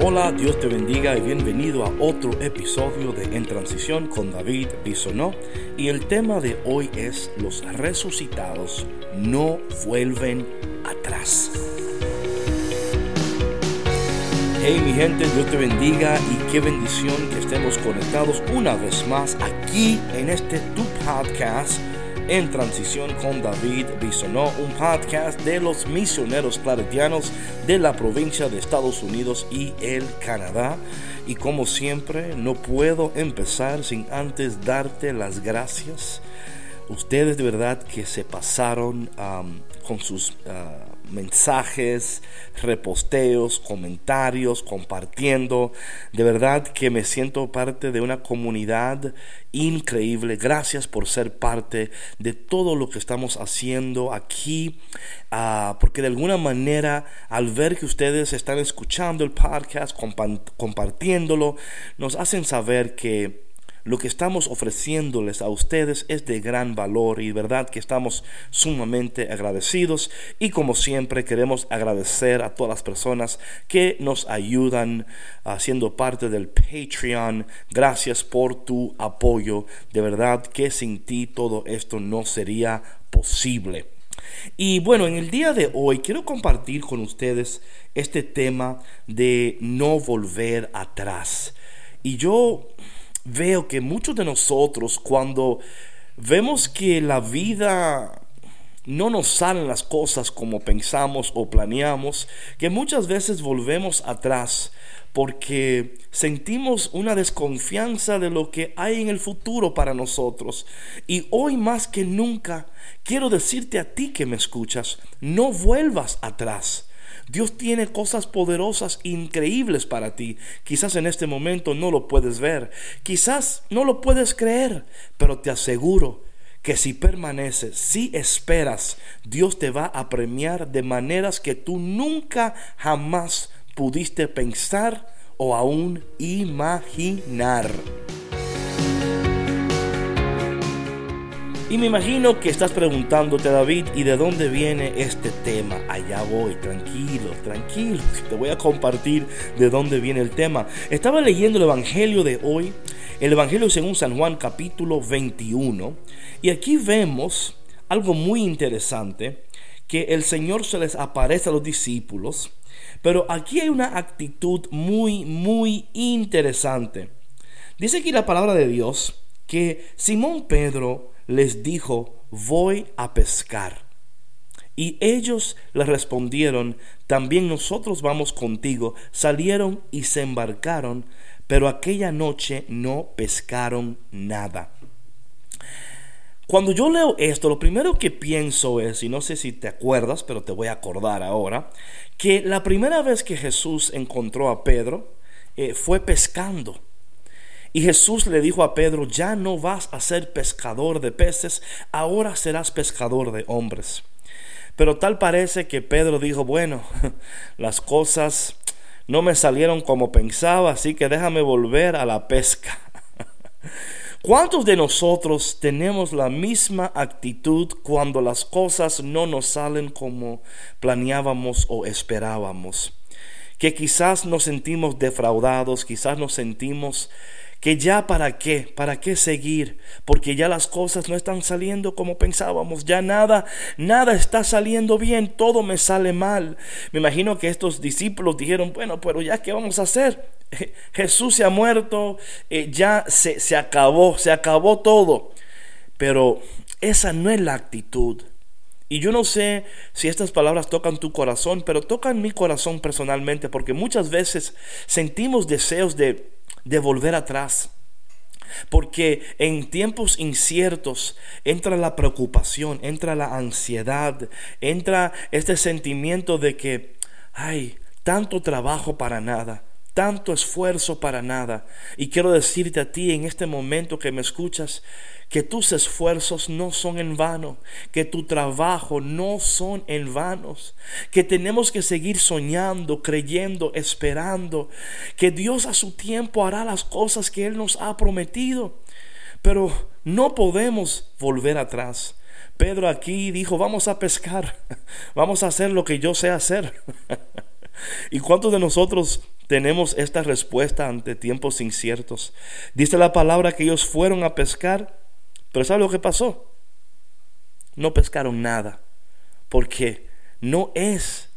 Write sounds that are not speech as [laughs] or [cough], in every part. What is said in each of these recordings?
Hola, Dios te bendiga y bienvenido a otro episodio de En Transición con David Bisonó. Y el tema de hoy es los resucitados no vuelven atrás. Hey mi gente, Dios te bendiga y qué bendición que estemos conectados una vez más aquí en este tu podcast en transición con David Bisonó, un podcast de los misioneros claretianos de la provincia de Estados Unidos y el Canadá. Y como siempre, no puedo empezar sin antes darte las gracias. Ustedes de verdad que se pasaron con sus... Ah, mensajes, reposteos, comentarios, compartiendo. De verdad que me siento parte de una comunidad increíble. Gracias por ser parte de todo lo que estamos haciendo aquí. Ah, porque de alguna manera al ver que ustedes están escuchando el podcast, compartiéndolo, nos hacen saber que lo que estamos ofreciéndoles a ustedes es de gran valor y verdad que estamos sumamente agradecidos y como siempre queremos agradecer a todas las personas que nos ayudan haciendo parte del Patreon. Gracias por tu apoyo. De verdad que sin ti todo esto no sería posible. Y bueno, en el día de hoy quiero compartir con ustedes este tema de no volver atrás. Y yo veo que muchos de nosotros cuando vemos que la vida no nos salen las cosas como pensamos o planeamos, que muchas veces volvemos atrás porque sentimos una desconfianza de lo que hay en el futuro para nosotros. Y hoy más que nunca quiero decirte a ti que me escuchas, no vuelvas atrás. Dios tiene cosas poderosas, increíbles para ti. Quizás en este momento no lo puedes ver, quizás no lo puedes creer, pero te aseguro que si permaneces, si esperas, Dios te va a premiar de maneras que tú nunca jamás pudiste pensar o aún imaginar. Y me imagino que estás preguntándote, David, ¿y de dónde viene este tema? Allá voy, tranquilo, tranquilo, [laughs] te voy a compartir de dónde viene el tema. Estaba leyendo el Evangelio de hoy, el Evangelio según San Juan capítulo 21, y aquí vemos algo muy interesante, que el Señor se les aparece a los discípulos, pero aquí hay una actitud muy, muy interesante. Dice aquí la palabra de Dios que Simón Pedro les dijo, voy a pescar. Y ellos le respondieron, también nosotros vamos contigo. Salieron y se embarcaron, pero aquella noche no pescaron nada. Cuando yo leo esto, lo primero que pienso es, y no sé si te acuerdas, pero te voy a acordar ahora, que la primera vez que Jesús encontró a Pedro eh, fue pescando. Y Jesús le dijo a Pedro, ya no vas a ser pescador de peces, ahora serás pescador de hombres. Pero tal parece que Pedro dijo, bueno, [laughs] las cosas no me salieron como pensaba, así que déjame volver a la pesca. [laughs] ¿Cuántos de nosotros tenemos la misma actitud cuando las cosas no nos salen como planeábamos o esperábamos? Que quizás nos sentimos defraudados, quizás nos sentimos que ya para qué, para qué seguir, porque ya las cosas no están saliendo como pensábamos, ya nada, nada está saliendo bien, todo me sale mal. Me imagino que estos discípulos dijeron, bueno, pero ya qué vamos a hacer, [laughs] Jesús se ha muerto, eh, ya se, se acabó, se acabó todo. Pero esa no es la actitud. Y yo no sé si estas palabras tocan tu corazón, pero tocan mi corazón personalmente, porque muchas veces sentimos deseos de de volver atrás. Porque en tiempos inciertos entra la preocupación, entra la ansiedad, entra este sentimiento de que, hay tanto trabajo para nada, tanto esfuerzo para nada. Y quiero decirte a ti en este momento que me escuchas, que tus esfuerzos no son en vano, que tu trabajo no son en vanos, que tenemos que seguir soñando, creyendo, esperando, que Dios a su tiempo hará las cosas que Él nos ha prometido, pero no podemos volver atrás. Pedro aquí dijo, vamos a pescar, [laughs] vamos a hacer lo que yo sé hacer. [laughs] ¿Y cuántos de nosotros tenemos esta respuesta ante tiempos inciertos? Dice la palabra que ellos fueron a pescar, pero ¿sabe lo que pasó? No pescaron nada, porque no es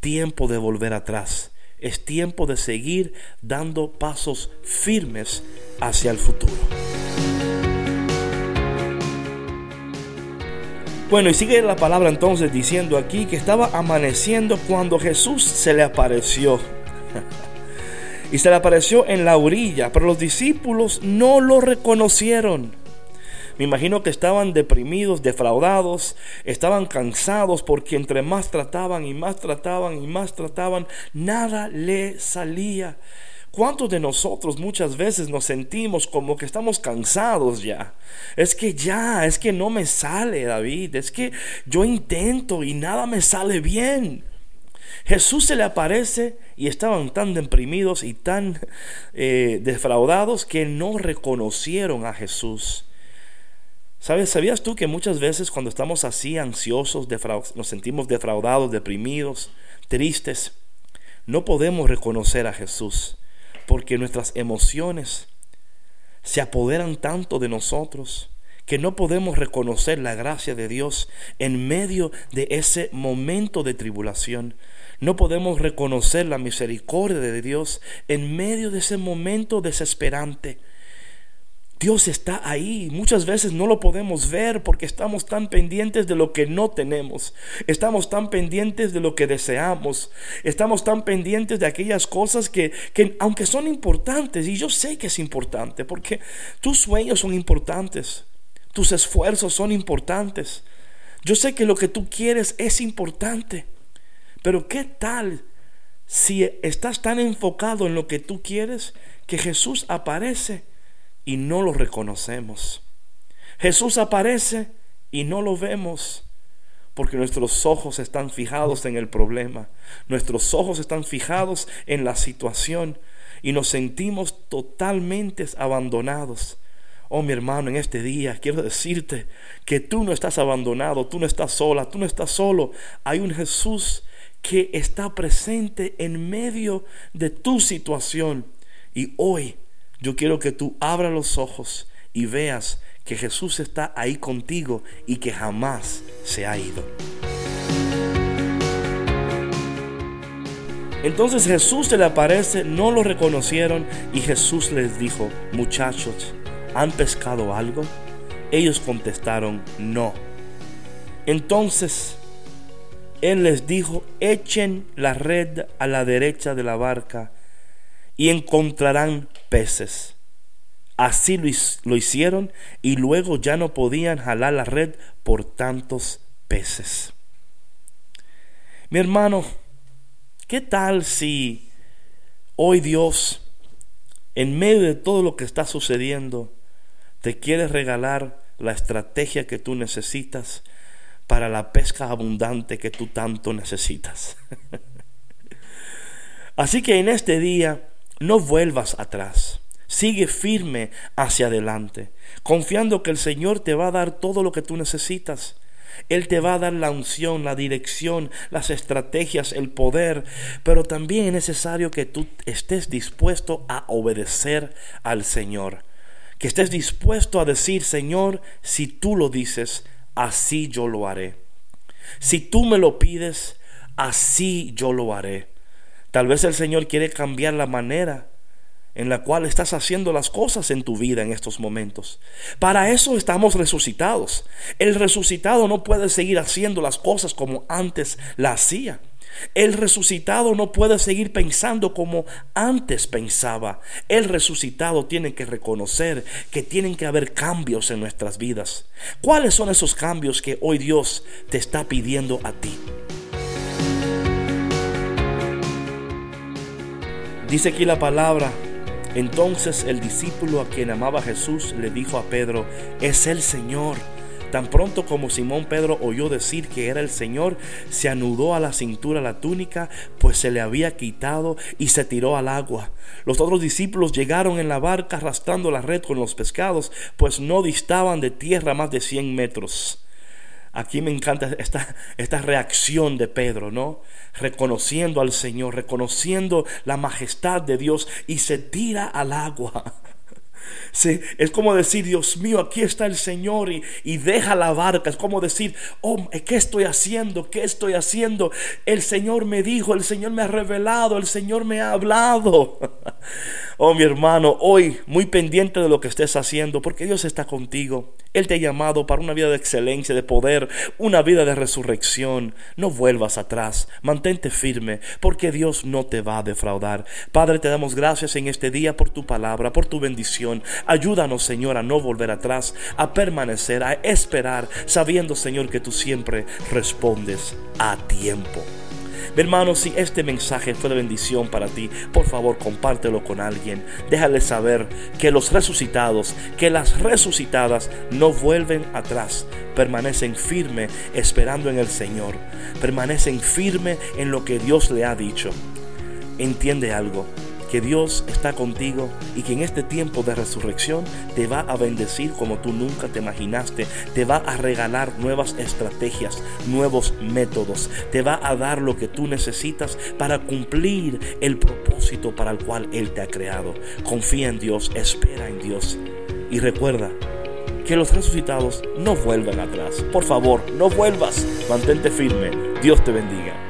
tiempo de volver atrás, es tiempo de seguir dando pasos firmes hacia el futuro. Bueno, y sigue la palabra entonces diciendo aquí que estaba amaneciendo cuando Jesús se le apareció. [laughs] y se le apareció en la orilla, pero los discípulos no lo reconocieron. Me imagino que estaban deprimidos, defraudados, estaban cansados porque entre más trataban y más trataban y más trataban, nada le salía. ¿Cuántos de nosotros muchas veces nos sentimos como que estamos cansados ya? Es que ya, es que no me sale, David, es que yo intento y nada me sale bien. Jesús se le aparece y estaban tan deprimidos y tan eh, defraudados que no reconocieron a Jesús. ¿Sabes? ¿Sabías tú que muchas veces cuando estamos así ansiosos, nos sentimos defraudados, deprimidos, tristes, no podemos reconocer a Jesús? porque nuestras emociones se apoderan tanto de nosotros que no podemos reconocer la gracia de Dios en medio de ese momento de tribulación. No podemos reconocer la misericordia de Dios en medio de ese momento desesperante. Dios está ahí. Muchas veces no lo podemos ver porque estamos tan pendientes de lo que no tenemos. Estamos tan pendientes de lo que deseamos. Estamos tan pendientes de aquellas cosas que, que aunque son importantes, y yo sé que es importante, porque tus sueños son importantes, tus esfuerzos son importantes. Yo sé que lo que tú quieres es importante. Pero ¿qué tal si estás tan enfocado en lo que tú quieres que Jesús aparece? y no lo reconocemos. Jesús aparece y no lo vemos porque nuestros ojos están fijados en el problema, nuestros ojos están fijados en la situación y nos sentimos totalmente abandonados. Oh mi hermano, en este día quiero decirte que tú no estás abandonado, tú no estás sola, tú no estás solo. Hay un Jesús que está presente en medio de tu situación y hoy yo quiero que tú abras los ojos y veas que Jesús está ahí contigo y que jamás se ha ido. Entonces Jesús se le aparece, no lo reconocieron y Jesús les dijo, muchachos, ¿han pescado algo? Ellos contestaron, no. Entonces Él les dijo, echen la red a la derecha de la barca y encontrarán peces. Así lo hicieron y luego ya no podían jalar la red por tantos peces. Mi hermano, ¿qué tal si hoy Dios, en medio de todo lo que está sucediendo, te quiere regalar la estrategia que tú necesitas para la pesca abundante que tú tanto necesitas? [laughs] Así que en este día no vuelvas atrás. Sigue firme hacia adelante, confiando que el Señor te va a dar todo lo que tú necesitas. Él te va a dar la unción, la dirección, las estrategias, el poder, pero también es necesario que tú estés dispuesto a obedecer al Señor. Que estés dispuesto a decir, Señor, si tú lo dices, así yo lo haré. Si tú me lo pides, así yo lo haré. Tal vez el Señor quiere cambiar la manera en la cual estás haciendo las cosas en tu vida en estos momentos. Para eso estamos resucitados. El resucitado no puede seguir haciendo las cosas como antes la hacía. El resucitado no puede seguir pensando como antes pensaba. El resucitado tiene que reconocer que tienen que haber cambios en nuestras vidas. ¿Cuáles son esos cambios que hoy Dios te está pidiendo a ti? Dice aquí la palabra, entonces el discípulo a quien amaba Jesús le dijo a Pedro, es el Señor. Tan pronto como Simón Pedro oyó decir que era el Señor, se anudó a la cintura la túnica, pues se le había quitado y se tiró al agua. Los otros discípulos llegaron en la barca arrastrando la red con los pescados, pues no distaban de tierra más de cien metros. Aquí me encanta esta, esta reacción de Pedro, ¿no? Reconociendo al Señor, reconociendo la majestad de Dios y se tira al agua. Sí, es como decir, Dios mío, aquí está el Señor y, y, deja la barca. Es como decir, oh, ¿qué estoy haciendo? ¿Qué estoy haciendo? El Señor me dijo, el Señor me ha revelado, el Señor me ha hablado. [laughs] Oh, mi hermano, hoy muy pendiente de lo que estés haciendo, porque Dios está contigo. Él te ha llamado para una vida de excelencia, de poder, una vida de resurrección. No vuelvas atrás, mantente firme, porque Dios no te va a defraudar. Padre, te damos gracias en este día por tu palabra, por tu Ayúdanos, Señor, a no volver atrás, a permanecer, a esperar, sabiendo, Señor, que tú siempre respondes a tiempo. Mi hermano, si este mensaje fue de bendición para ti, por favor compártelo con alguien. Déjale saber que los resucitados, que las resucitadas no vuelven atrás, permanecen firme esperando en el Señor, permanecen firme en lo que Dios le ha dicho. Entiende algo, que Dios está contigo y que en este tiempo de resurrección te va a bendecir como tú nunca te imaginaste, te va a regalar nuevas estrategias, nuevos métodos, te va a dar lo que tú necesitas para cumplir el propósito para el cual Él te ha creado. Confía en Dios, espera en Dios y recuerda que los resucitados no vuelvan atrás. Por favor, no vuelvas, mantente firme. Dios te bendiga.